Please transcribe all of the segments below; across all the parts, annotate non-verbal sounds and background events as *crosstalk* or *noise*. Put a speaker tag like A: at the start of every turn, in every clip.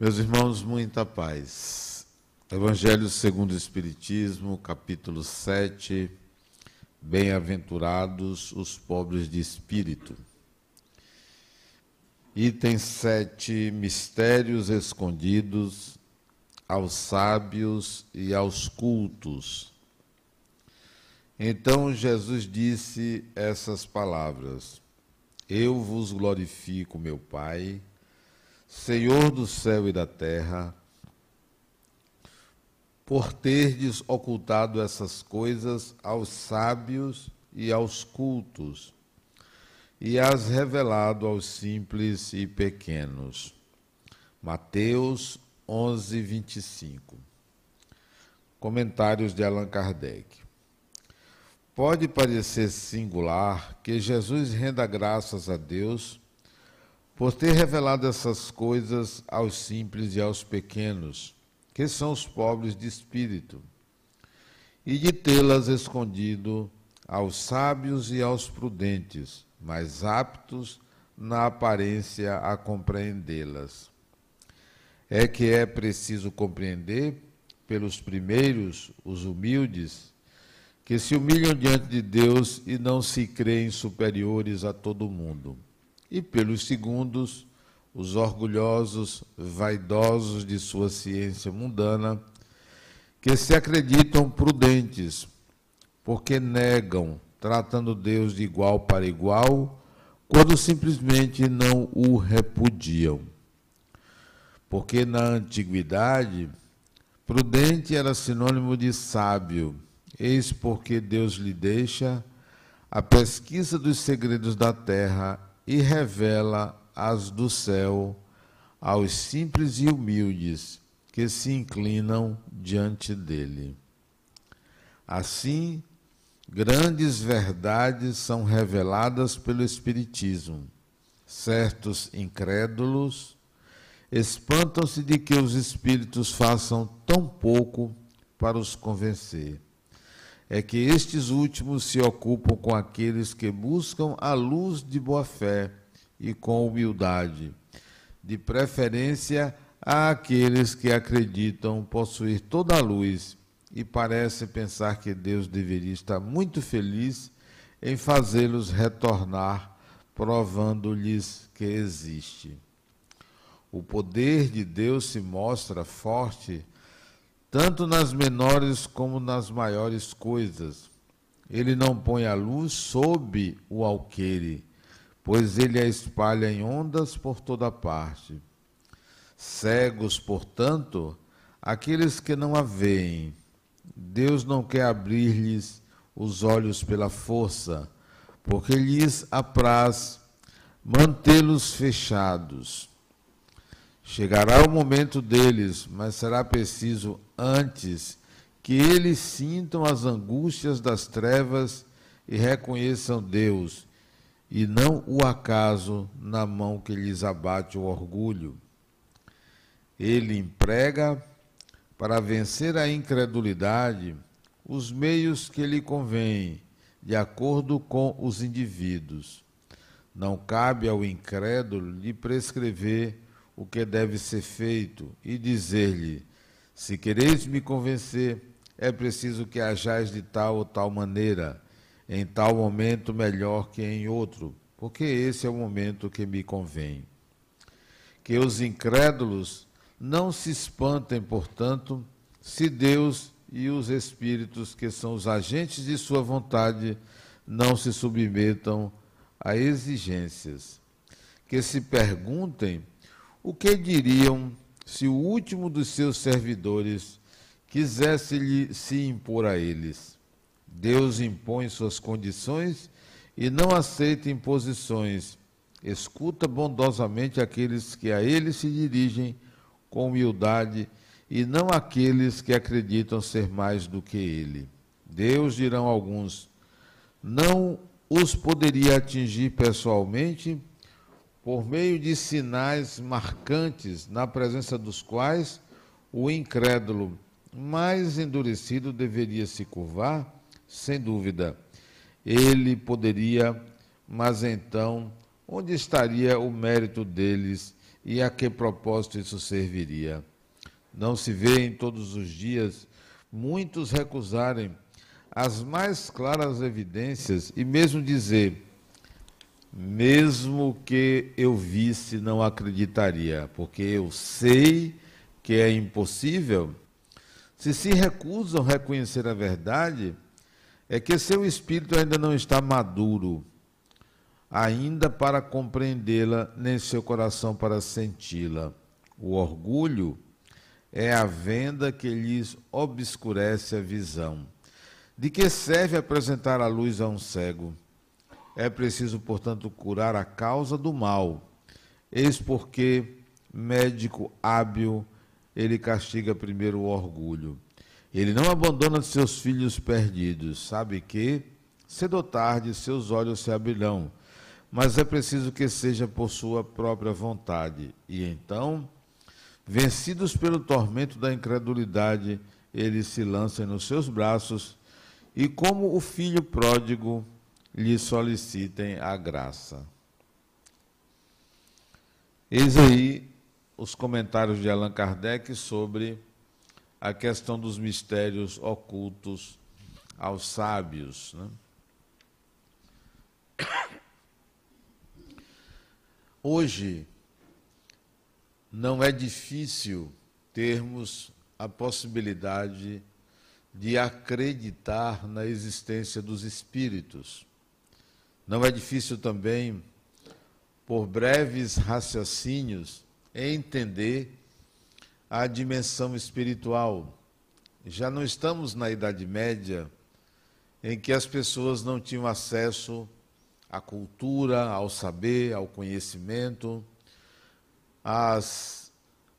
A: Meus irmãos, muita paz. Evangelho segundo o Espiritismo, capítulo 7. Bem-aventurados os pobres de espírito. Item 7. Mistérios escondidos aos sábios e aos cultos. Então Jesus disse essas palavras: Eu vos glorifico, meu Pai Senhor do céu e da terra, por terdes ocultado essas coisas aos sábios e aos cultos, e as revelado aos simples e pequenos. Mateus 11, 25. Comentários de Allan Kardec. Pode parecer singular que Jesus renda graças a Deus por ter revelado essas coisas aos simples e aos pequenos, que são os pobres de espírito, e de tê-las escondido aos sábios e aos prudentes, mais aptos na aparência a compreendê-las. É que é preciso compreender, pelos primeiros, os humildes, que se humilham diante de Deus e não se creem superiores a todo mundo e pelos segundos, os orgulhosos, vaidosos de sua ciência mundana, que se acreditam prudentes, porque negam, tratando Deus de igual para igual, quando simplesmente não o repudiam. Porque na antiguidade, prudente era sinônimo de sábio, eis porque Deus lhe deixa a pesquisa dos segredos da terra e revela as do céu aos simples e humildes que se inclinam diante dele. Assim, grandes verdades são reveladas pelo Espiritismo. Certos incrédulos espantam-se de que os espíritos façam tão pouco para os convencer é que estes últimos se ocupam com aqueles que buscam a luz de boa fé e com humildade, de preferência àqueles que acreditam possuir toda a luz e parecem pensar que Deus deveria estar muito feliz em fazê-los retornar, provando-lhes que existe. O poder de Deus se mostra forte tanto nas menores como nas maiores coisas. Ele não põe a luz sob o alqueire, pois ele a espalha em ondas por toda parte. Cegos, portanto, aqueles que não a veem. Deus não quer abrir-lhes os olhos pela força, porque lhes apraz mantê-los fechados. Chegará o momento deles, mas será preciso antes que eles sintam as angústias das trevas e reconheçam Deus, e não o acaso na mão que lhes abate o orgulho. Ele emprega, para vencer a incredulidade, os meios que lhe convêm, de acordo com os indivíduos. Não cabe ao incrédulo lhe prescrever o que deve ser feito e dizer-lhe: se quereis me convencer, é preciso que hajais de tal ou tal maneira, em tal momento melhor que em outro, porque esse é o momento que me convém. Que os incrédulos não se espantem, portanto, se Deus e os espíritos, que são os agentes de sua vontade, não se submetam a exigências. Que se perguntem o que diriam se o último dos seus servidores quisesse lhe se impor a eles. Deus impõe suas condições e não aceita imposições. Escuta bondosamente aqueles que a ele se dirigem com humildade e não aqueles que acreditam ser mais do que ele. Deus, dirão alguns, não os poderia atingir pessoalmente por meio de sinais marcantes, na presença dos quais o incrédulo mais endurecido deveria se curvar? Sem dúvida. Ele poderia, mas então, onde estaria o mérito deles e a que propósito isso serviria? Não se vê em todos os dias muitos recusarem as mais claras evidências e mesmo dizer, mesmo que eu visse, não acreditaria, porque eu sei que é impossível. Se se recusam a reconhecer a verdade, é que seu espírito ainda não está maduro, ainda para compreendê-la, nem seu coração para senti-la. O orgulho é a venda que lhes obscurece a visão. De que serve apresentar a luz a um cego? É preciso, portanto, curar a causa do mal. Eis porque, médico hábil, ele castiga primeiro o orgulho. Ele não abandona seus filhos perdidos. Sabe que, cedo ou tarde, seus olhos se abrirão. Mas é preciso que seja por sua própria vontade. E então Vencidos pelo tormento da incredulidade, eles se lançam nos seus braços e, como o filho pródigo, lhe solicitem a graça. Eis aí os comentários de Allan Kardec sobre a questão dos mistérios ocultos aos sábios. Né? Hoje, não é difícil termos a possibilidade de acreditar na existência dos espíritos. Não é difícil também, por breves raciocínios, entender a dimensão espiritual. Já não estamos na Idade Média, em que as pessoas não tinham acesso à cultura, ao saber, ao conhecimento as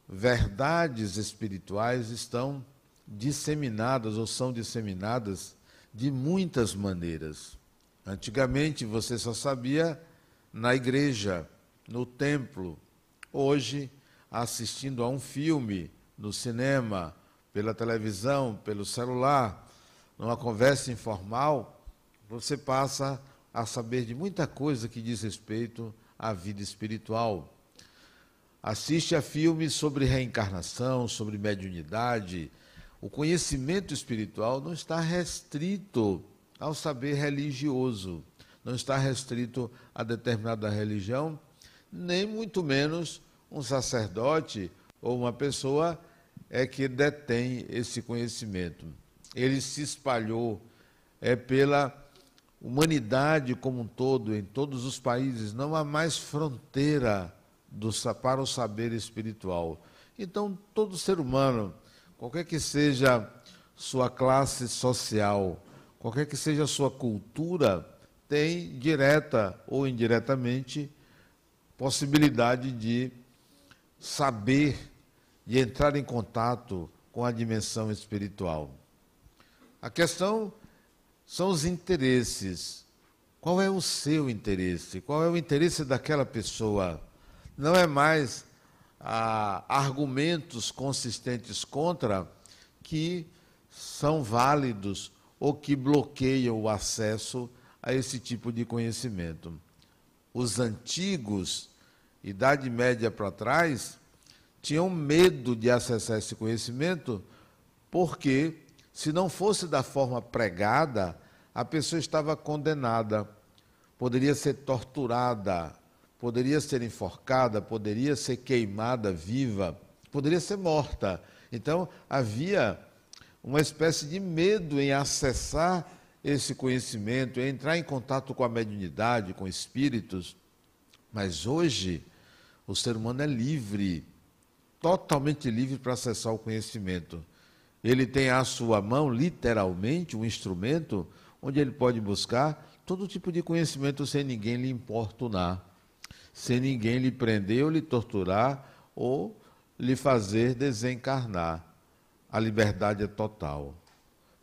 A: verdades espirituais estão disseminadas ou são disseminadas de muitas maneiras. Antigamente você só sabia na igreja, no templo. Hoje, assistindo a um filme, no cinema, pela televisão, pelo celular, numa conversa informal, você passa a saber de muita coisa que diz respeito à vida espiritual assiste a filmes sobre reencarnação, sobre mediunidade. O conhecimento espiritual não está restrito ao saber religioso, não está restrito a determinada religião, nem muito menos um sacerdote ou uma pessoa é que detém esse conhecimento. Ele se espalhou é pela humanidade como um todo, em todos os países, não há mais fronteira do, para o saber espiritual. Então, todo ser humano, qualquer que seja sua classe social, qualquer que seja sua cultura, tem direta ou indiretamente possibilidade de saber, de entrar em contato com a dimensão espiritual. A questão são os interesses. Qual é o seu interesse? Qual é o interesse daquela pessoa? não é mais ah, argumentos consistentes contra que são válidos ou que bloqueiam o acesso a esse tipo de conhecimento. Os antigos, Idade Média para trás, tinham medo de acessar esse conhecimento, porque, se não fosse da forma pregada, a pessoa estava condenada, poderia ser torturada, poderia ser enforcada, poderia ser queimada viva, poderia ser morta. Então, havia uma espécie de medo em acessar esse conhecimento, em entrar em contato com a mediunidade, com espíritos. Mas hoje, o ser humano é livre, totalmente livre para acessar o conhecimento. Ele tem à sua mão, literalmente, um instrumento onde ele pode buscar todo tipo de conhecimento sem ninguém lhe importunar sem ninguém lhe prender ou lhe torturar ou lhe fazer desencarnar. A liberdade é total.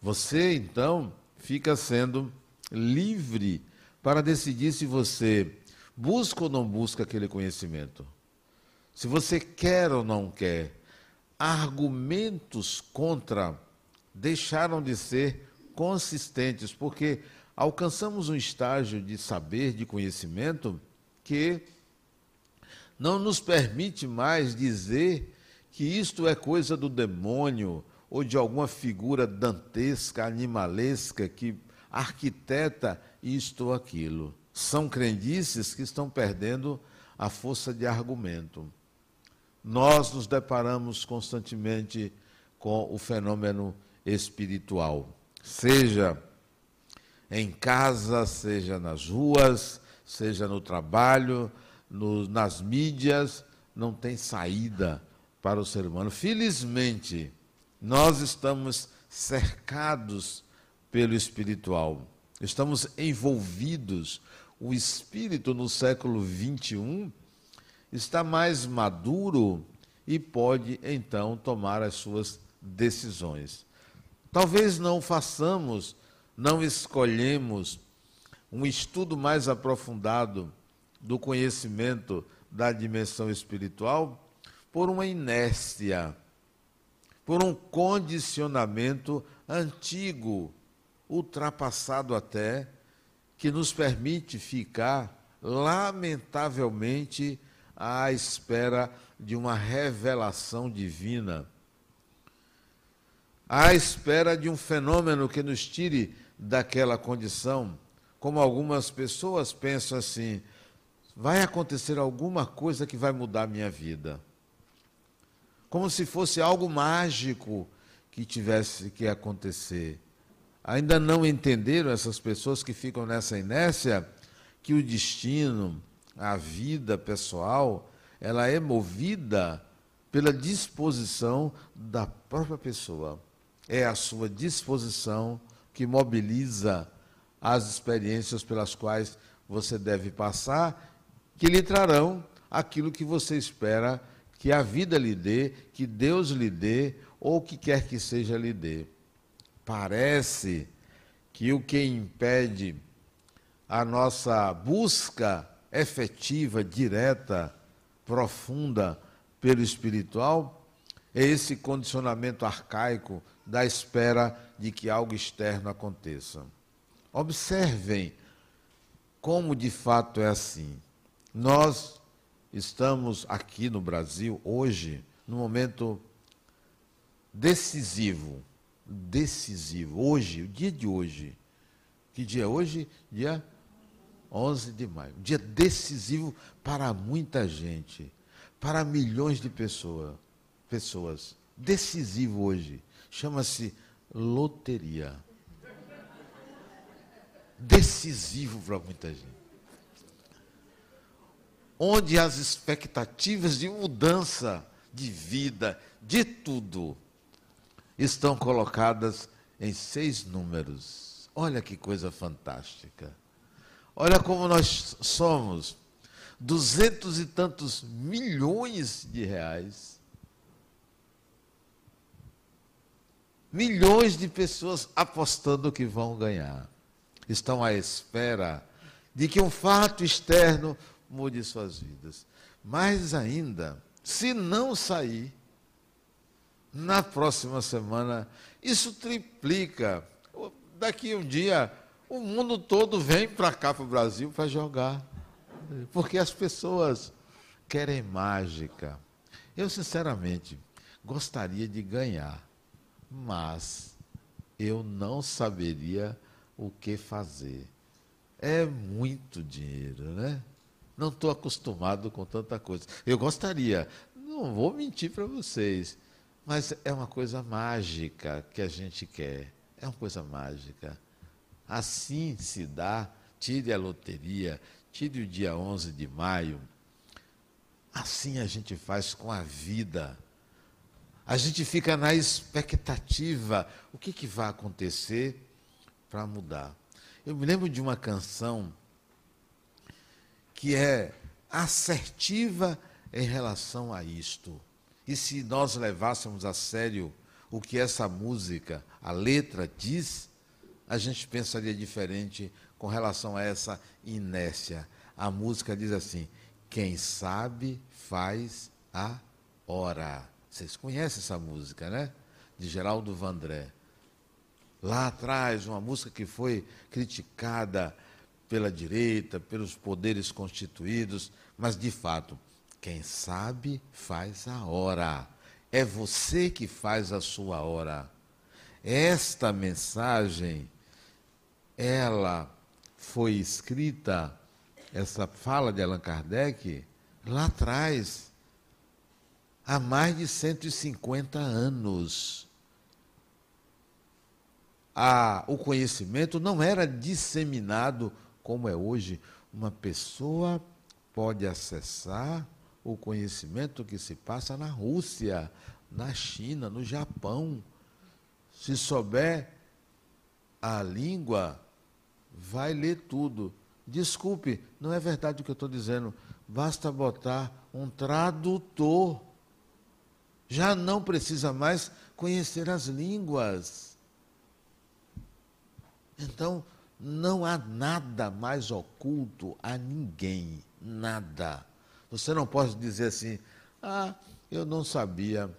A: Você, então, fica sendo livre para decidir se você busca ou não busca aquele conhecimento. Se você quer ou não quer. Argumentos contra deixaram de ser consistentes, porque alcançamos um estágio de saber, de conhecimento, que não nos permite mais dizer que isto é coisa do demônio ou de alguma figura dantesca, animalesca que arquiteta isto ou aquilo. São crendices que estão perdendo a força de argumento. Nós nos deparamos constantemente com o fenômeno espiritual, seja em casa, seja nas ruas, seja no trabalho, no, nas mídias, não tem saída para o ser humano. Felizmente, nós estamos cercados pelo espiritual, estamos envolvidos. O espírito no século 21 está mais maduro e pode então tomar as suas decisões. Talvez não façamos, não escolhemos um estudo mais aprofundado do conhecimento da dimensão espiritual por uma inércia, por um condicionamento antigo, ultrapassado até, que nos permite ficar, lamentavelmente, à espera de uma revelação divina, à espera de um fenômeno que nos tire daquela condição. Como algumas pessoas pensam assim: vai acontecer alguma coisa que vai mudar a minha vida. Como se fosse algo mágico que tivesse que acontecer. Ainda não entenderam essas pessoas que ficam nessa inércia que o destino, a vida pessoal, ela é movida pela disposição da própria pessoa. É a sua disposição que mobiliza as experiências pelas quais você deve passar, que lhe trarão aquilo que você espera que a vida lhe dê, que Deus lhe dê, ou o que quer que seja lhe dê. Parece que o que impede a nossa busca efetiva, direta, profunda pelo espiritual é esse condicionamento arcaico da espera de que algo externo aconteça. Observem como de fato é assim. Nós estamos aqui no Brasil hoje num momento decisivo, decisivo. Hoje, o dia de hoje. Que dia é hoje? Dia 11 de maio. Um dia decisivo para muita gente, para milhões de pessoa, pessoas. Decisivo hoje. Chama-se loteria. Decisivo para muita gente. Onde as expectativas de mudança de vida, de tudo, estão colocadas em seis números. Olha que coisa fantástica. Olha como nós somos duzentos e tantos milhões de reais. Milhões de pessoas apostando que vão ganhar. Estão à espera de que um fato externo mude suas vidas. Mais ainda, se não sair, na próxima semana, isso triplica. Daqui um dia, o mundo todo vem para cá, para o Brasil, para jogar. Porque as pessoas querem mágica. Eu, sinceramente, gostaria de ganhar, mas eu não saberia o que fazer. É muito dinheiro, né? Não estou acostumado com tanta coisa. Eu gostaria, não vou mentir para vocês, mas é uma coisa mágica que a gente quer. É uma coisa mágica. Assim se dá, tire a loteria, tire o dia 11 de maio. Assim a gente faz com a vida. A gente fica na expectativa. O que, que vai acontecer para mudar? Eu me lembro de uma canção que é assertiva em relação a isto. E se nós levássemos a sério o que essa música, a letra diz, a gente pensaria diferente com relação a essa inércia. A música diz assim: quem sabe faz a hora. Vocês conhecem essa música, né? De Geraldo Vandré. Lá atrás, uma música que foi criticada pela direita, pelos poderes constituídos, mas de fato, Quem sabe faz a hora. É você que faz a sua hora. Esta mensagem, ela foi escrita, essa fala de Allan Kardec, lá atrás, há mais de 150 anos. A, o conhecimento não era disseminado como é hoje. Uma pessoa pode acessar o conhecimento que se passa na Rússia, na China, no Japão. Se souber a língua, vai ler tudo. Desculpe, não é verdade o que eu estou dizendo. Basta botar um tradutor. Já não precisa mais conhecer as línguas. Então, não há nada mais oculto a ninguém. Nada. Você não pode dizer assim, ah, eu não sabia.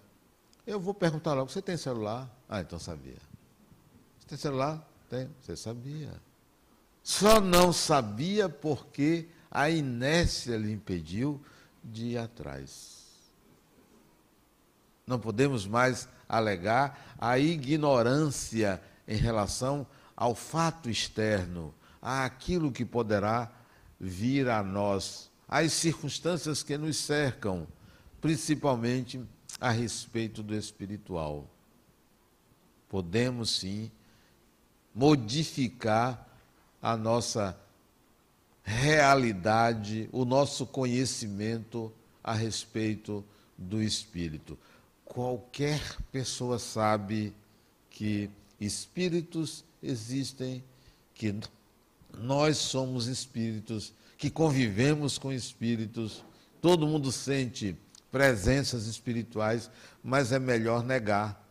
A: Eu vou perguntar logo, você tem celular? Ah, então sabia. Você tem celular? Tem. Você sabia. Só não sabia porque a inércia lhe impediu de ir atrás. Não podemos mais alegar a ignorância em relação ao fato externo, àquilo que poderá vir a nós as circunstâncias que nos cercam, principalmente a respeito do espiritual. Podemos sim modificar a nossa realidade, o nosso conhecimento a respeito do espírito. Qualquer pessoa sabe que espíritos existem, que nós somos espíritos que convivemos com espíritos, todo mundo sente presenças espirituais, mas é melhor negar.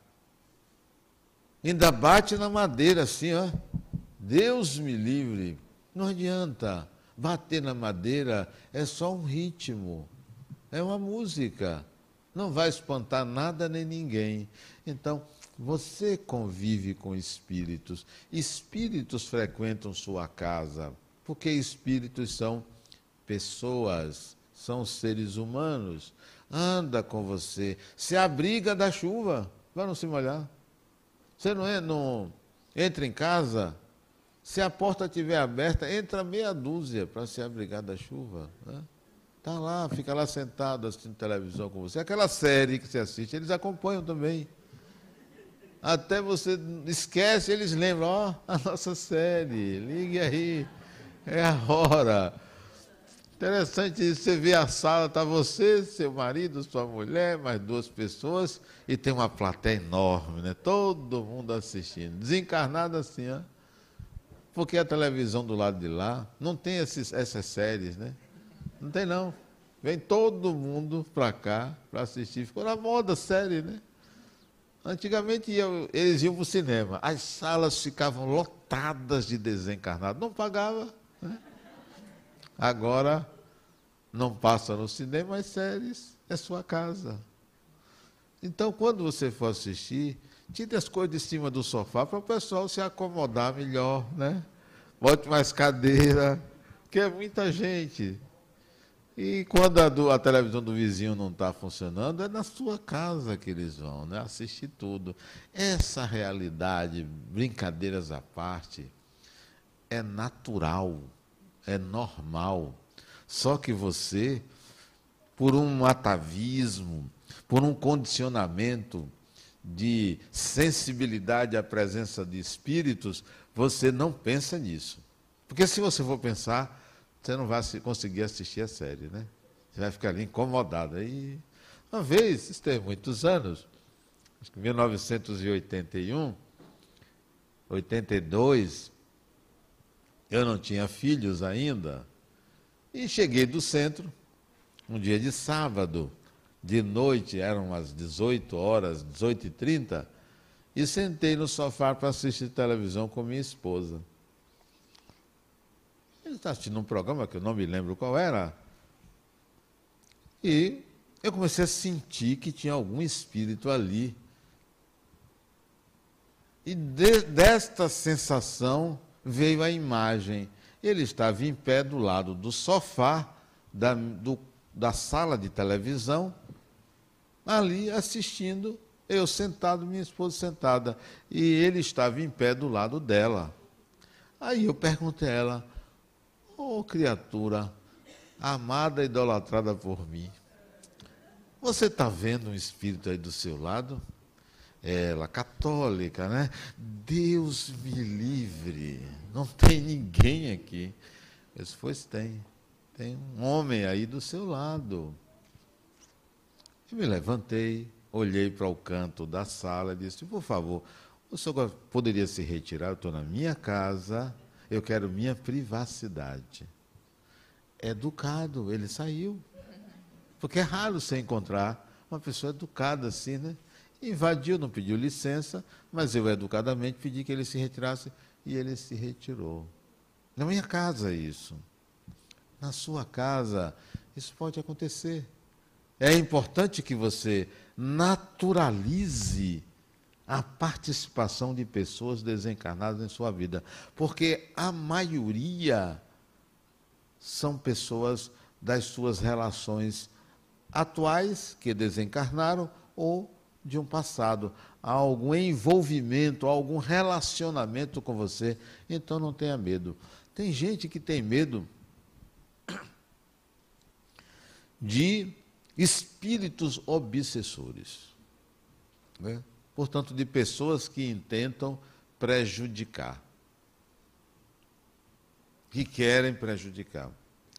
A: Ainda bate na madeira assim, ó. Deus me livre. Não adianta. Bater na madeira é só um ritmo, é uma música. Não vai espantar nada nem ninguém. Então, você convive com espíritos. Espíritos frequentam sua casa porque espíritos são pessoas, são seres humanos. Anda com você, se abriga da chuva, para não se molhar. Você não, é, não entra em casa, se a porta estiver aberta, entra meia dúzia para se abrigar da chuva. Né? Tá lá, fica lá sentado assistindo televisão com você. Aquela série que você assiste, eles acompanham também. Até você esquece, eles lembram, ó, oh, a nossa série, ligue aí. É a hora. Interessante você vê a sala, está você, seu marido, sua mulher, mais duas pessoas, e tem uma plateia enorme, né? Todo mundo assistindo. Desencarnado assim, ó. Porque a televisão do lado de lá não tem esses, essas séries, né? Não tem não. Vem todo mundo para cá para assistir. Ficou na moda série, né? Antigamente eles iam para o cinema. As salas ficavam lotadas de desencarnados. Não pagava. Agora, não passa no cinema as séries, é sua casa. Então, quando você for assistir, tire as coisas de cima do sofá para o pessoal se acomodar melhor, né? Bote mais cadeira, porque é muita gente. E quando a, do, a televisão do vizinho não está funcionando, é na sua casa que eles vão, né? Assistir tudo. Essa realidade, brincadeiras à parte, é natural, é normal. Só que você, por um atavismo, por um condicionamento de sensibilidade à presença de espíritos, você não pensa nisso. Porque se você for pensar, você não vai conseguir assistir a série, né? Você vai ficar ali incomodado. Aí, uma vez, isso tem muitos anos, acho que em 1981, 82, eu não tinha filhos ainda. E cheguei do centro, um dia de sábado, de noite, eram umas 18 horas, 18 e 30, e sentei no sofá para assistir televisão com minha esposa. Estava assistindo um programa que eu não me lembro qual era. E eu comecei a sentir que tinha algum espírito ali. E de, desta sensação veio a imagem. Ele estava em pé do lado do sofá, da, do, da sala de televisão, ali assistindo, eu sentado, minha esposa sentada, e ele estava em pé do lado dela. Aí eu perguntei a ela, oh, criatura, amada idolatrada por mim, você está vendo um espírito aí do seu lado? Ela, católica, né? Deus me livre, não tem ninguém aqui. Eu disse, pois tem, tem um homem aí do seu lado. Eu me levantei, olhei para o canto da sala e disse, por favor, o senhor poderia se retirar? Eu estou na minha casa, eu quero minha privacidade. Educado, ele saiu. Porque é raro você encontrar uma pessoa educada assim, né? Invadiu, não pediu licença, mas eu educadamente pedi que ele se retirasse e ele se retirou. Na minha casa isso. Na sua casa isso pode acontecer. É importante que você naturalize a participação de pessoas desencarnadas em sua vida, porque a maioria são pessoas das suas relações atuais que desencarnaram ou de um passado, há algum envolvimento, algum relacionamento com você, então não tenha medo. Tem gente que tem medo de espíritos obsessores, né? Portanto, de pessoas que intentam prejudicar, que querem prejudicar,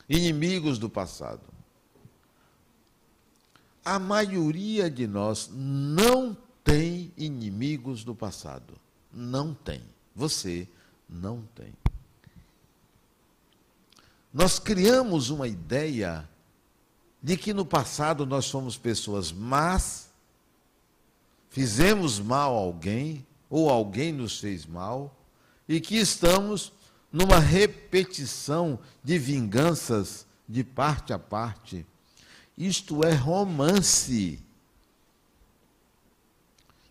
A: inimigos do passado a maioria de nós não tem inimigos do passado. Não tem. Você não tem. Nós criamos uma ideia de que no passado nós fomos pessoas más, fizemos mal a alguém, ou alguém nos fez mal, e que estamos numa repetição de vinganças de parte a parte isto é romance.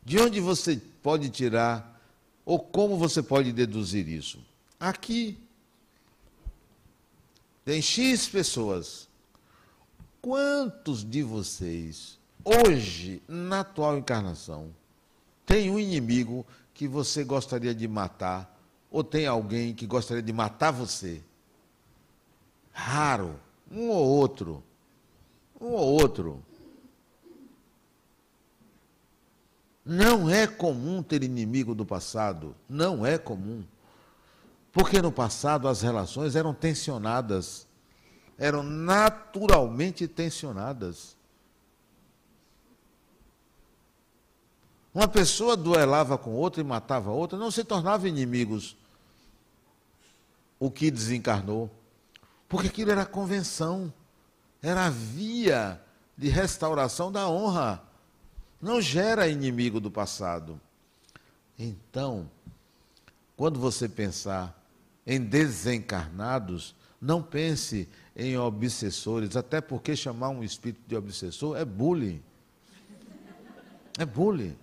A: De onde você pode tirar, ou como você pode deduzir isso? Aqui tem X pessoas. Quantos de vocês, hoje, na atual encarnação, tem um inimigo que você gostaria de matar, ou tem alguém que gostaria de matar você? Raro, um ou outro um ou outro. Não é comum ter inimigo do passado, não é comum. Porque no passado as relações eram tensionadas, eram naturalmente tensionadas. Uma pessoa duelava com outra e matava outra, não se tornava inimigos. O que desencarnou. Porque aquilo era convenção era a via de restauração da honra. Não gera inimigo do passado. Então, quando você pensar em desencarnados, não pense em obsessores, até porque chamar um espírito de obsessor é bullying. É bullying.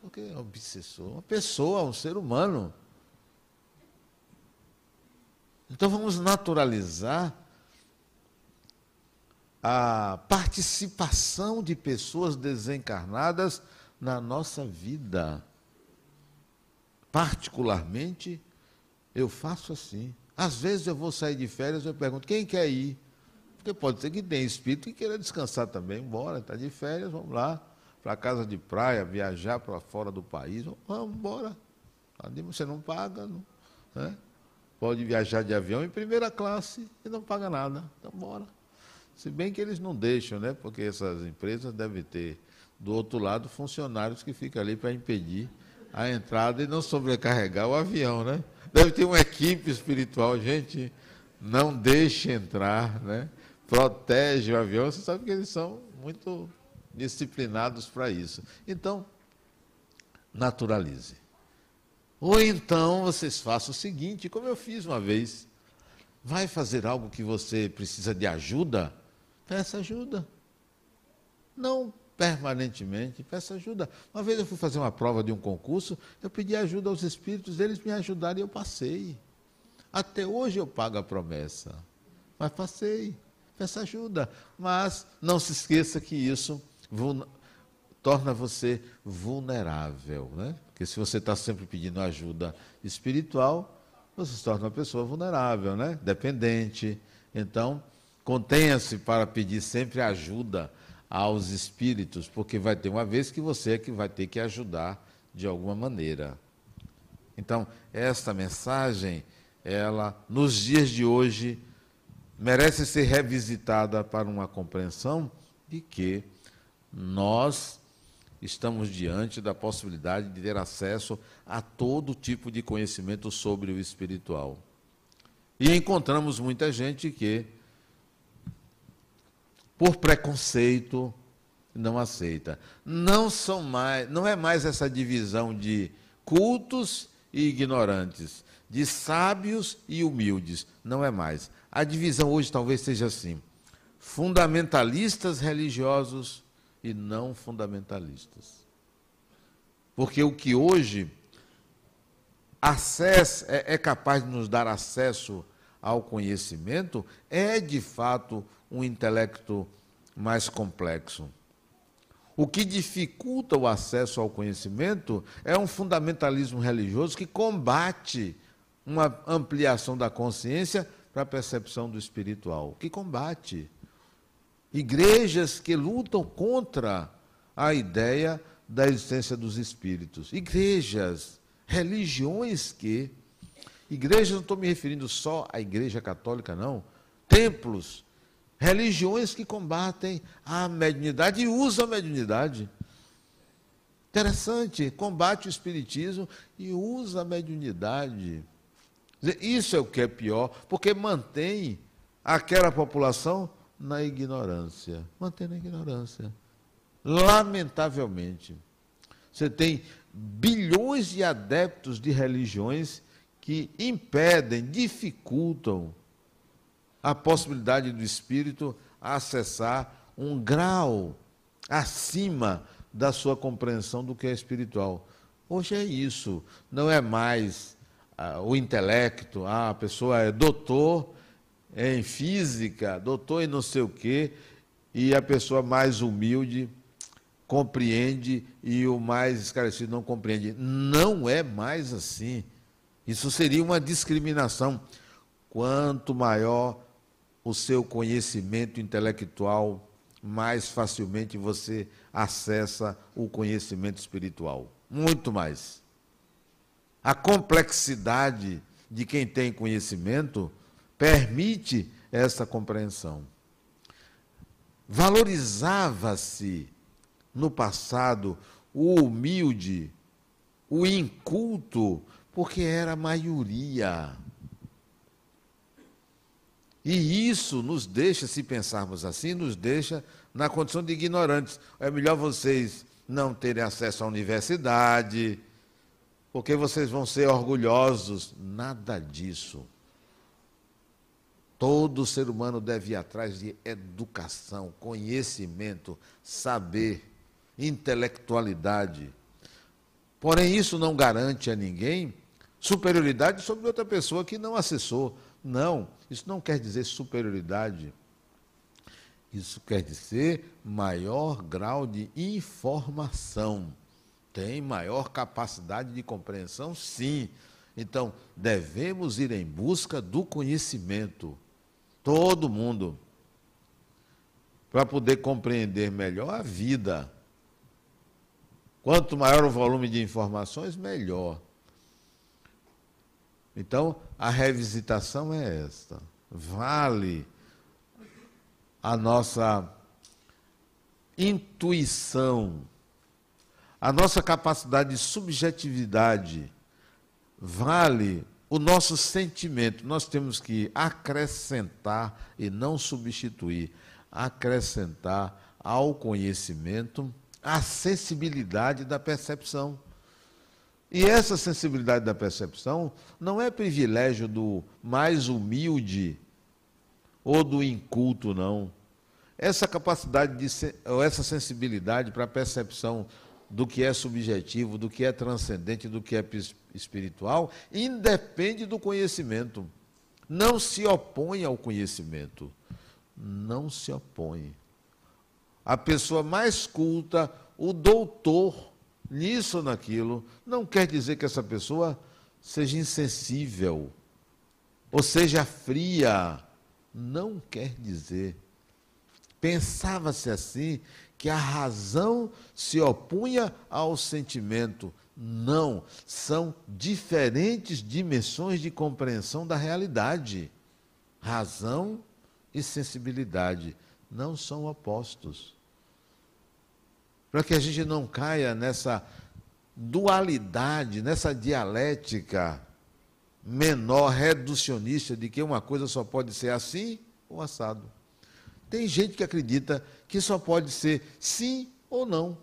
A: Porque é obsessor, uma pessoa, um ser humano. Então vamos naturalizar a participação de pessoas desencarnadas na nossa vida. Particularmente, eu faço assim. Às vezes eu vou sair de férias eu pergunto, quem quer ir? Porque pode ser que tenha espírito que queira descansar também. Bora, está de férias, vamos lá. Para casa de praia, viajar para fora do país. Vamos embora. Você não paga, não, né? Pode viajar de avião em primeira classe e não paga nada. Então, bora. Se bem que eles não deixam, né? Porque essas empresas devem ter, do outro lado, funcionários que ficam ali para impedir a entrada e não sobrecarregar o avião, né? Deve ter uma equipe espiritual, gente, não deixe entrar, né? Protege o avião, você sabe que eles são muito disciplinados para isso. Então, naturalize. Ou então vocês façam o seguinte, como eu fiz uma vez. Vai fazer algo que você precisa de ajuda? Peça ajuda. Não permanentemente, peça ajuda. Uma vez eu fui fazer uma prova de um concurso, eu pedi ajuda aos espíritos, eles me ajudaram e eu passei. Até hoje eu pago a promessa, mas passei. peça ajuda. Mas não se esqueça que isso torna você vulnerável. Né? Porque se você está sempre pedindo ajuda espiritual, você se torna uma pessoa vulnerável, né? dependente. Então, contenha-se para pedir sempre ajuda aos espíritos, porque vai ter uma vez que você é que vai ter que ajudar de alguma maneira. Então, esta mensagem, ela, nos dias de hoje, merece ser revisitada para uma compreensão de que nós estamos diante da possibilidade de ter acesso a todo tipo de conhecimento sobre o espiritual. E encontramos muita gente que, por preconceito, não aceita. Não são mais, não é mais essa divisão de cultos e ignorantes, de sábios e humildes, não é mais. A divisão hoje talvez seja assim: fundamentalistas religiosos e não fundamentalistas. Porque o que hoje acesso, é, é capaz de nos dar acesso ao conhecimento é, de fato, um intelecto mais complexo. O que dificulta o acesso ao conhecimento é um fundamentalismo religioso que combate uma ampliação da consciência para a percepção do espiritual, que combate igrejas que lutam contra a ideia da existência dos espíritos, igrejas, religiões que igrejas não estou me referindo só à igreja católica não, templos, religiões que combatem a mediunidade e usam a mediunidade. Interessante, combate o espiritismo e usa a mediunidade. Isso é o que é pior, porque mantém aquela população na ignorância. Mantém na ignorância. Lamentavelmente. Você tem bilhões de adeptos de religiões que impedem, dificultam a possibilidade do espírito acessar um grau acima da sua compreensão do que é espiritual. Hoje é isso, não é mais ah, o intelecto, ah, a pessoa é doutor em física, doutor em não sei o quê, e a pessoa mais humilde compreende e o mais esclarecido não compreende. Não é mais assim. Isso seria uma discriminação. Quanto maior o seu conhecimento intelectual, mais facilmente você acessa o conhecimento espiritual. Muito mais. A complexidade de quem tem conhecimento permite essa compreensão. Valorizava-se no passado o humilde, o inculto, porque era a maioria. E isso nos deixa, se pensarmos assim, nos deixa na condição de ignorantes. É melhor vocês não terem acesso à universidade, porque vocês vão ser orgulhosos. Nada disso. Todo ser humano deve ir atrás de educação, conhecimento, saber, intelectualidade. Porém, isso não garante a ninguém superioridade sobre outra pessoa que não acessou. Não, isso não quer dizer superioridade. Isso quer dizer maior grau de informação. Tem maior capacidade de compreensão? Sim. Então, devemos ir em busca do conhecimento todo mundo, para poder compreender melhor a vida. Quanto maior o volume de informações, melhor. Então, a revisitação é esta. Vale a nossa intuição, a nossa capacidade de subjetividade, vale o nosso sentimento, nós temos que acrescentar e não substituir, acrescentar ao conhecimento a sensibilidade da percepção. E essa sensibilidade da percepção não é privilégio do mais humilde ou do inculto, não. Essa capacidade, de, ou essa sensibilidade para a percepção do que é subjetivo, do que é transcendente, do que é espiritual, independe do conhecimento. Não se opõe ao conhecimento. não se opõe. A pessoa mais culta, o doutor, nisso ou naquilo, não quer dizer que essa pessoa seja insensível ou seja fria. Não quer dizer. Pensava-se assim que a razão se opunha ao sentimento. Não, são diferentes dimensões de compreensão da realidade. Razão e sensibilidade não são opostos. Para que a gente não caia nessa dualidade, nessa dialética menor, reducionista, de que uma coisa só pode ser assim ou assado. Tem gente que acredita que só pode ser sim ou não.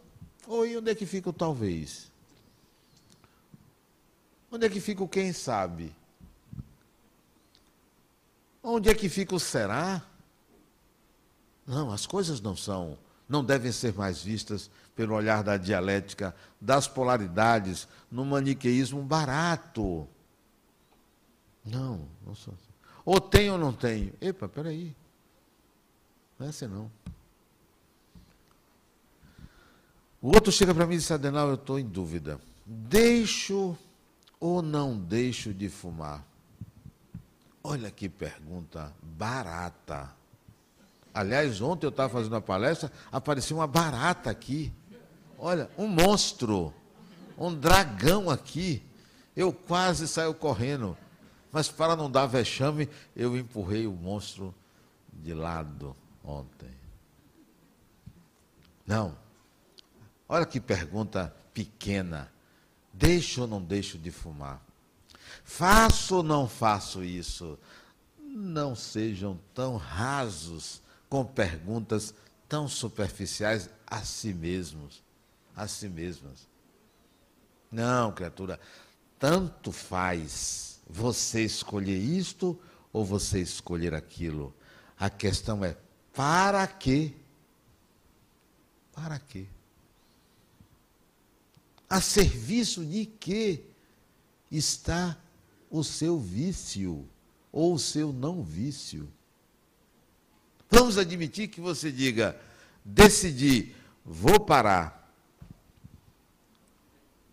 A: Ou e onde é que fica o talvez? Onde é que fica o quem sabe? Onde é que fica o será? Não, as coisas não são, não devem ser mais vistas pelo olhar da dialética, das polaridades, no maniqueísmo barato. Não, não sou. Ou tenho ou não tenho. Epa, peraí. Não é assim não. O outro chega para mim e diz, Adenal, eu estou em dúvida. Deixo ou não deixo de fumar? Olha que pergunta barata. Aliás, ontem eu estava fazendo uma palestra, apareceu uma barata aqui. Olha, um monstro, um dragão aqui. Eu quase saio correndo. Mas para não dar vexame, eu empurrei o monstro de lado ontem. Não. Olha que pergunta pequena. Deixo ou não deixo de fumar? Faço ou não faço isso? Não sejam tão rasos com perguntas tão superficiais a si mesmos, a si mesmas. Não, criatura, tanto faz você escolher isto ou você escolher aquilo. A questão é para quê? Para quê? A serviço de que está o seu vício ou o seu não vício? Vamos admitir que você diga: decidi, vou parar.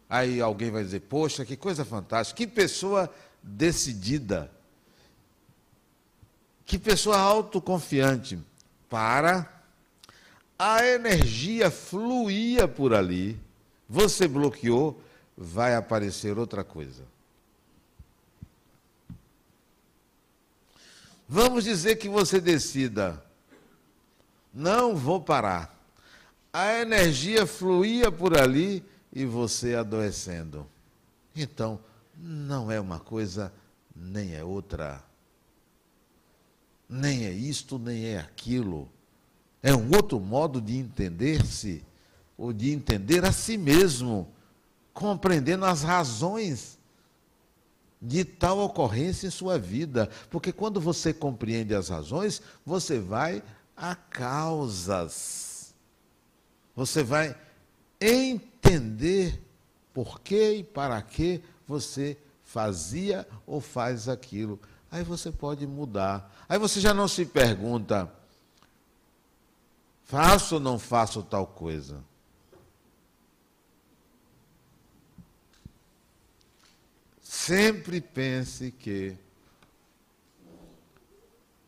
A: Aí alguém vai dizer: poxa, que coisa fantástica, que pessoa decidida. Que pessoa autoconfiante. Para. A energia fluía por ali. Você bloqueou, vai aparecer outra coisa. Vamos dizer que você decida. Não vou parar. A energia fluía por ali e você adoecendo. Então, não é uma coisa, nem é outra. Nem é isto, nem é aquilo. É um outro modo de entender-se, ou de entender a si mesmo, compreendendo as razões de tal ocorrência em sua vida. Porque quando você compreende as razões, você vai a causas. Você vai entender por que e para que você fazia ou faz aquilo. Aí você pode mudar. Aí você já não se pergunta: faço ou não faço tal coisa? Sempre pense que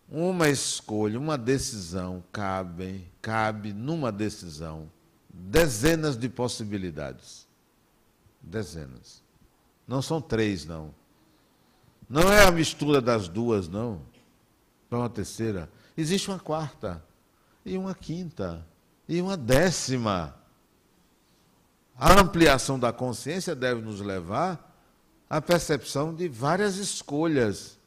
A: uma escolha, uma decisão cabe, cabe numa decisão dezenas de possibilidades. Dezenas. Não são três, não. Não é a mistura das duas, não. Para uma terceira. Existe uma quarta, e uma quinta, e uma décima. A ampliação da consciência deve nos levar à percepção de várias escolhas.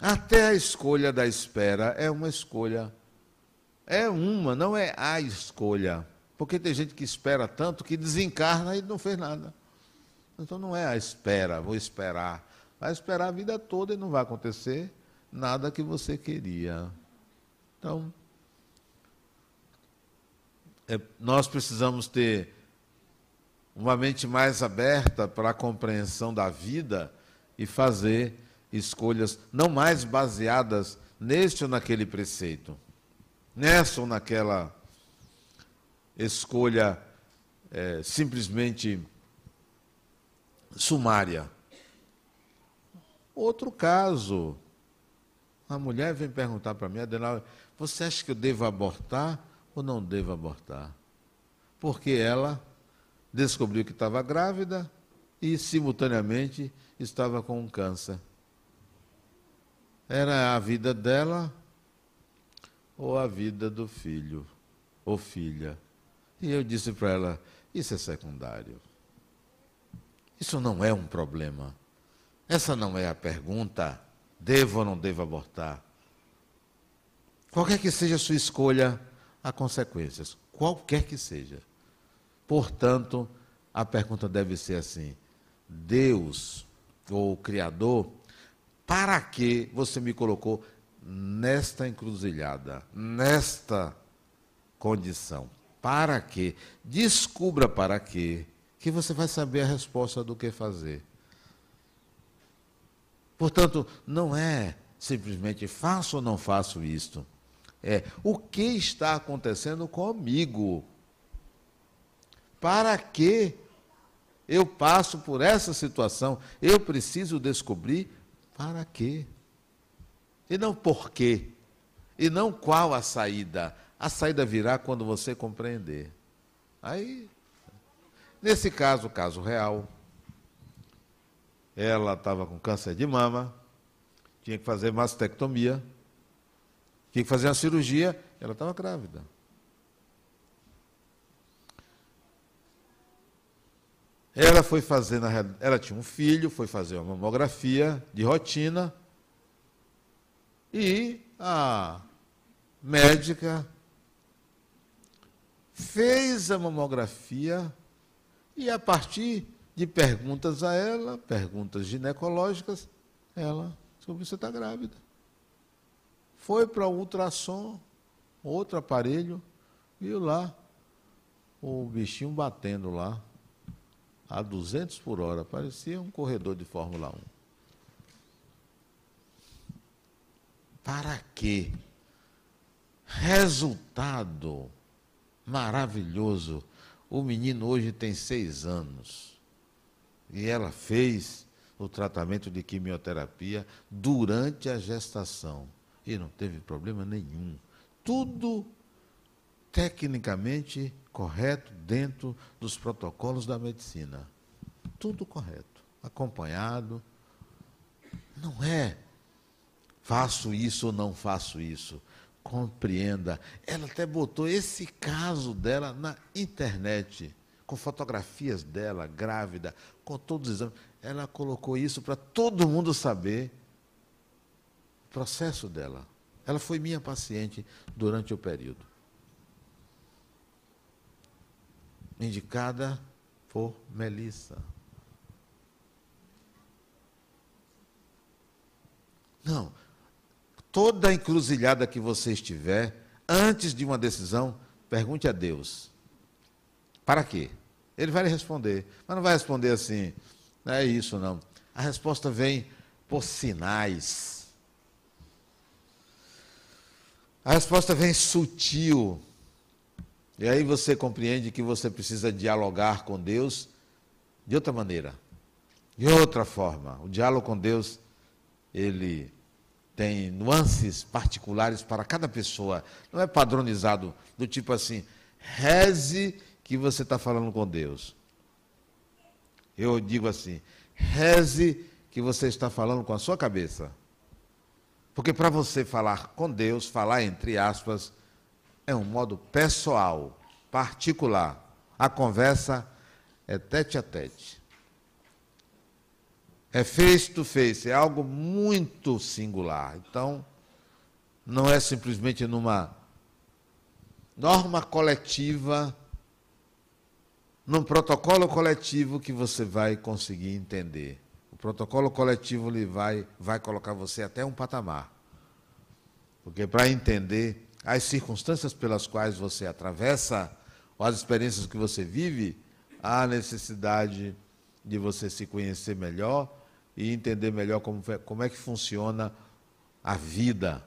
A: Até a escolha da espera é uma escolha. É uma, não é a escolha. Porque tem gente que espera tanto que desencarna e não fez nada. Então não é a espera, vou esperar. Vai esperar a vida toda e não vai acontecer nada que você queria. Então, é, nós precisamos ter uma mente mais aberta para a compreensão da vida e fazer escolhas não mais baseadas neste ou naquele preceito, nessa ou naquela escolha é, simplesmente sumária. Outro caso, a mulher vem perguntar para mim, Adenal, você acha que eu devo abortar ou não devo abortar? Porque ela descobriu que estava grávida e, simultaneamente, estava com um câncer. Era a vida dela ou a vida do filho ou filha. E eu disse para ela: Isso é secundário. Isso não é um problema. Essa não é a pergunta: devo ou não devo abortar? Qualquer que seja a sua escolha, há consequências. Qualquer que seja. Portanto, a pergunta deve ser assim: Deus, ou Criador, para que você me colocou nesta encruzilhada, nesta condição? Para que? Descubra para quê, que você vai saber a resposta do que fazer. Portanto, não é simplesmente faço ou não faço isto. É o que está acontecendo comigo. Para que eu passo por essa situação? Eu preciso descobrir para quê. E não por quê. E não qual a saída. A saída virá quando você compreender. Aí, nesse caso, caso real, ela estava com câncer de mama, tinha que fazer mastectomia, tinha que fazer uma cirurgia, ela estava grávida. Ela foi fazer, na, ela tinha um filho, foi fazer uma mamografia de rotina e a médica fez a mamografia e a partir de perguntas a ela, perguntas ginecológicas, ela que você está grávida. Foi para o ultrassom, outro aparelho, viu lá o bichinho batendo lá a 200 por hora, parecia um corredor de Fórmula 1. Para quê? Resultado maravilhoso. O menino hoje tem seis anos. E ela fez o tratamento de quimioterapia durante a gestação. E não teve problema nenhum. Tudo tecnicamente correto dentro dos protocolos da medicina. Tudo correto, acompanhado. Não é faço isso ou não faço isso. Compreenda. Ela até botou esse caso dela na internet, com fotografias dela, grávida, com todos os exames. Ela colocou isso para todo mundo saber o processo dela. Ela foi minha paciente durante o período. indicada por Melissa. Não. Toda encruzilhada que você estiver, antes de uma decisão, pergunte a Deus. Para quê? Ele vai lhe responder. Mas não vai responder assim, não é isso não. A resposta vem por sinais. A resposta vem sutil. E aí você compreende que você precisa dialogar com Deus de outra maneira, de outra forma. O diálogo com Deus, ele tem nuances particulares para cada pessoa. Não é padronizado do tipo assim, reze que você está falando com Deus. Eu digo assim, reze que você está falando com a sua cabeça. Porque para você falar com Deus, falar entre aspas, é um modo pessoal, particular. A conversa é tete a tete. É face to face, é algo muito singular. Então, não é simplesmente numa norma coletiva, num protocolo coletivo que você vai conseguir entender. O protocolo coletivo ele vai, vai colocar você até um patamar. Porque para entender as circunstâncias pelas quais você atravessa, ou as experiências que você vive, há necessidade de você se conhecer melhor e entender melhor como, como é que funciona a vida.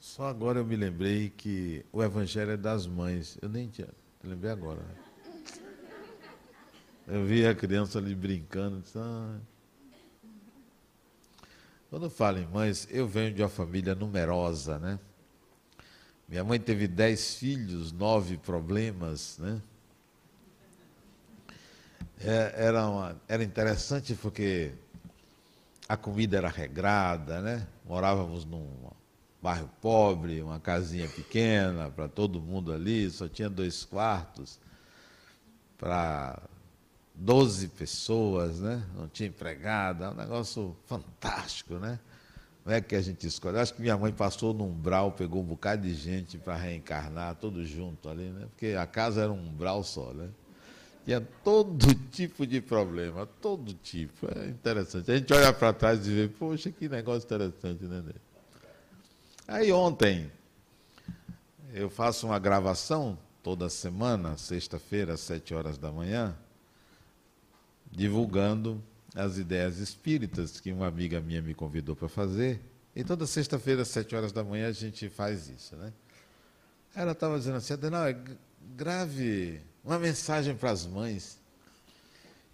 A: Só agora eu me lembrei que o Evangelho é das mães. Eu nem tinha. Lembrei agora. Eu vi a criança ali brincando. Disse, ah. Quando falo em mães, eu venho de uma família numerosa, né? Minha mãe teve dez filhos, nove problemas, né? É, era, uma, era interessante porque a comida era regrada, né? Morávamos num bairro pobre, uma casinha pequena para todo mundo ali, só tinha dois quartos para 12 pessoas, né? Não tinha empregada, é um negócio fantástico, né? Não é que a gente escolhe. Acho que minha mãe passou no umbral, pegou um bocado de gente para reencarnar, todo junto ali, né? Porque a casa era um umbral só, né? Tinha todo *laughs* tipo de problema, todo tipo. É interessante. A gente olha para trás e vê, poxa, que negócio interessante, né? Aí ontem, eu faço uma gravação toda semana, sexta-feira, às sete horas da manhã, divulgando as ideias espíritas que uma amiga minha me convidou para fazer. E toda sexta-feira, às sete horas da manhã, a gente faz isso, né? Ela estava dizendo assim, Adenal, grave uma mensagem para as mães.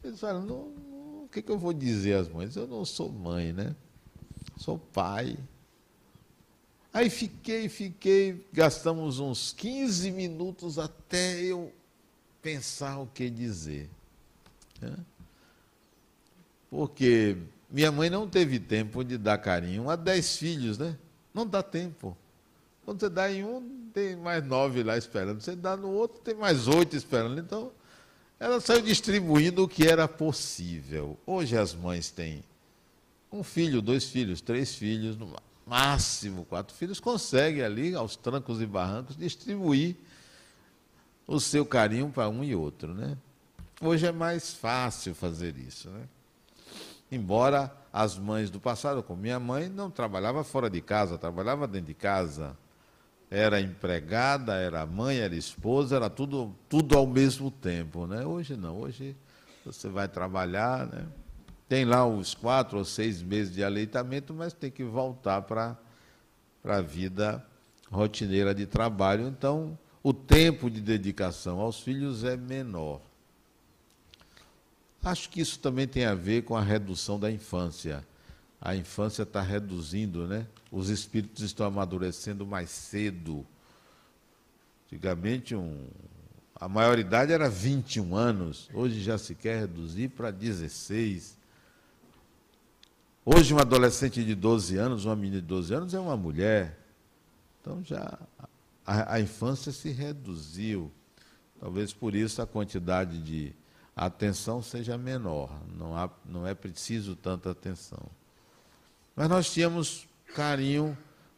A: Eles falam, não, não, o que, que eu vou dizer às mães? Eu não sou mãe, né? Sou pai. Aí fiquei, fiquei, gastamos uns 15 minutos até eu pensar o que dizer. Né? Porque minha mãe não teve tempo de dar carinho a dez filhos, né? Não dá tempo. Quando você dá em um, tem mais nove lá esperando. Você dá no outro, tem mais oito esperando. Então, ela saiu distribuindo o que era possível. Hoje as mães têm um filho, dois filhos, três filhos, no máximo quatro filhos, consegue ali, aos trancos e barrancos, distribuir o seu carinho para um e outro. Né? Hoje é mais fácil fazer isso. Né? Embora as mães do passado, como minha mãe, não trabalhava fora de casa, trabalhava dentro de casa. Era empregada, era mãe, era esposa, era tudo, tudo ao mesmo tempo. Né? Hoje não, hoje você vai trabalhar, né? tem lá os quatro ou seis meses de aleitamento, mas tem que voltar para a vida rotineira de trabalho. Então, o tempo de dedicação aos filhos é menor. Acho que isso também tem a ver com a redução da infância. A infância está reduzindo, né? Os espíritos estão amadurecendo mais cedo. Antigamente, um, a maioridade era 21 anos, hoje já se quer reduzir para 16. Hoje, um adolescente de 12 anos, uma menina de 12 anos, é uma mulher. Então, já a, a infância se reduziu. Talvez por isso a quantidade de atenção seja menor. Não, há, não é preciso tanta atenção. Mas nós tínhamos carinho,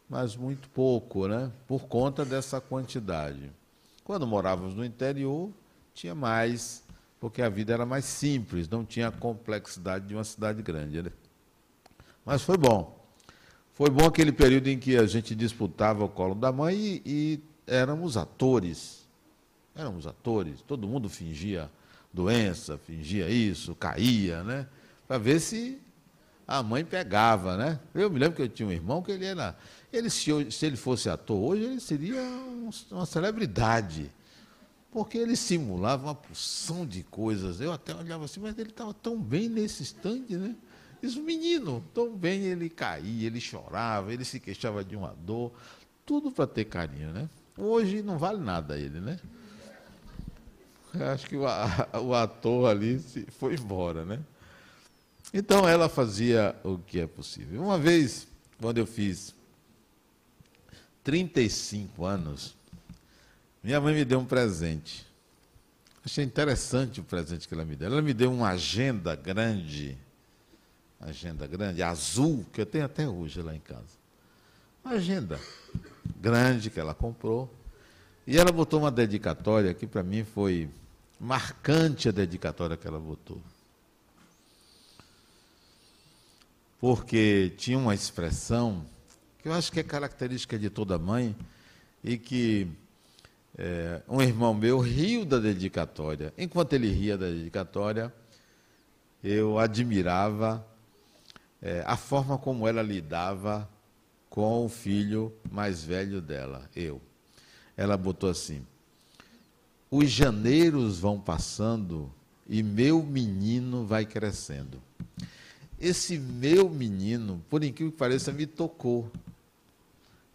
A: mas muito pouco, né? por conta dessa quantidade. Quando morávamos no interior, tinha mais, porque a vida era mais simples, não tinha a complexidade de uma cidade grande. Né? Mas foi bom. Foi bom aquele período em que a gente disputava o colo da mãe e, e éramos atores. Éramos atores. Todo mundo fingia doença, fingia isso, caía, né? Para ver se a mãe pegava, né? Eu me lembro que eu tinha um irmão que ele era. Ele, se, se ele fosse ator hoje, ele seria um, uma celebridade. Porque ele simulava uma porção de coisas. Eu até olhava assim, mas ele estava tão bem nesse instante, né? Isso, menino, tão bem ele caía, ele chorava, ele se queixava de uma dor, tudo para ter carinho, né? Hoje não vale nada ele, né? Acho que o, o ator ali foi embora, né? Então ela fazia o que é possível. Uma vez, quando eu fiz 35 anos, minha mãe me deu um presente. Achei interessante o presente que ela me deu. Ela me deu uma agenda grande agenda grande, azul, que eu tenho até hoje lá em casa. Uma agenda grande que ela comprou. E ela botou uma dedicatória que para mim foi marcante a dedicatória que ela botou. Porque tinha uma expressão que eu acho que é característica de toda mãe e que é, um irmão meu riu da dedicatória. Enquanto ele ria da dedicatória, eu admirava é, a forma como ela lidava com o filho mais velho dela, eu. Ela botou assim: os janeiros vão passando e meu menino vai crescendo. Esse meu menino, por incrível que pareça, me tocou.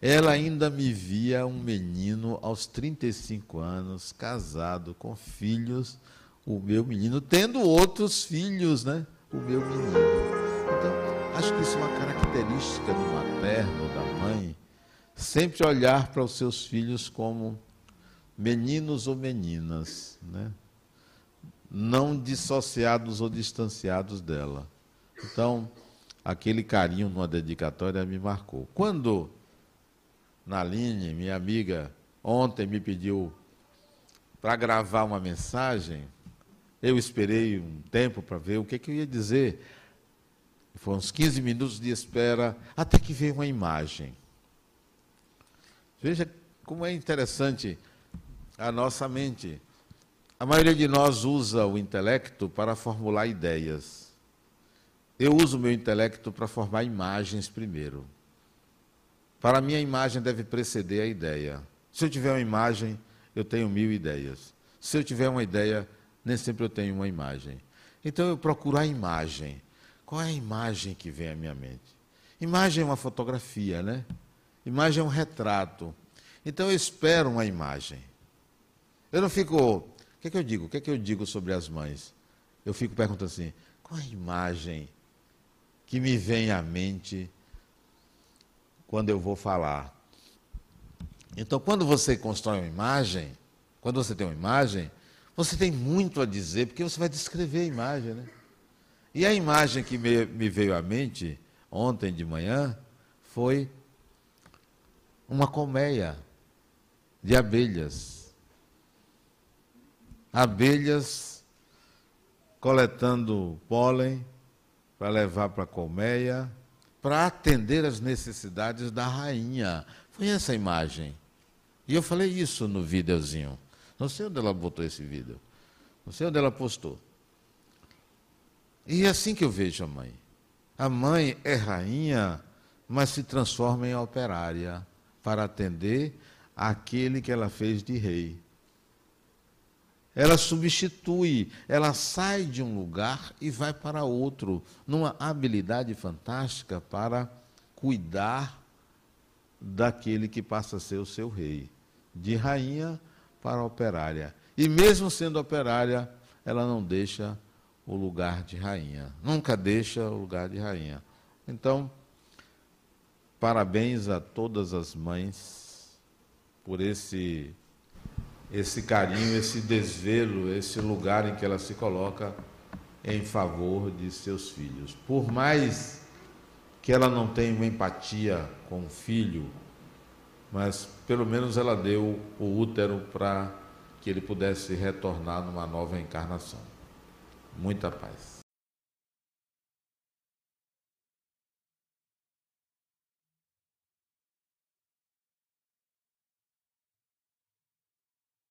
A: Ela ainda me via um menino aos 35 anos, casado, com filhos, o meu menino, tendo outros filhos, né? O meu menino. Então, acho que isso é uma característica do materno, da mãe, sempre olhar para os seus filhos como meninos ou meninas, né? não dissociados ou distanciados dela. Então, aquele carinho numa dedicatória me marcou. Quando Naline, minha amiga, ontem me pediu para gravar uma mensagem, eu esperei um tempo para ver o que, que eu ia dizer. Foram uns 15 minutos de espera, até que veio uma imagem. Veja como é interessante a nossa mente. A maioria de nós usa o intelecto para formular ideias. Eu uso meu intelecto para formar imagens primeiro. Para mim, a imagem deve preceder a ideia. Se eu tiver uma imagem, eu tenho mil ideias. Se eu tiver uma ideia, nem sempre eu tenho uma imagem. Então eu procuro a imagem. Qual é a imagem que vem à minha mente? Imagem é uma fotografia, né? Imagem é um retrato. Então eu espero uma imagem. Eu não fico. O que é que eu digo? O que é que eu digo sobre as mães? Eu fico perguntando assim: qual a imagem que me vem à mente quando eu vou falar? Então, quando você constrói uma imagem, quando você tem uma imagem, você tem muito a dizer, porque você vai descrever a imagem, né? E a imagem que me, me veio à mente ontem de manhã foi uma colmeia de abelhas abelhas coletando pólen para levar para colmeia, para atender as necessidades da rainha. Foi essa a imagem. E eu falei isso no videozinho. Não sei onde ela botou esse vídeo. Não sei onde ela postou. E é assim que eu vejo a mãe. A mãe é rainha, mas se transforma em operária para atender aquele que ela fez de rei. Ela substitui, ela sai de um lugar e vai para outro, numa habilidade fantástica para cuidar daquele que passa a ser o seu rei, de rainha para operária. E mesmo sendo operária, ela não deixa o lugar de rainha, nunca deixa o lugar de rainha. Então, parabéns a todas as mães por esse esse carinho, esse desvelo, esse lugar em que ela se coloca em favor de seus filhos. Por mais que ela não tenha uma empatia com o filho, mas pelo menos ela deu o útero para que ele pudesse retornar numa nova encarnação. Muita paz.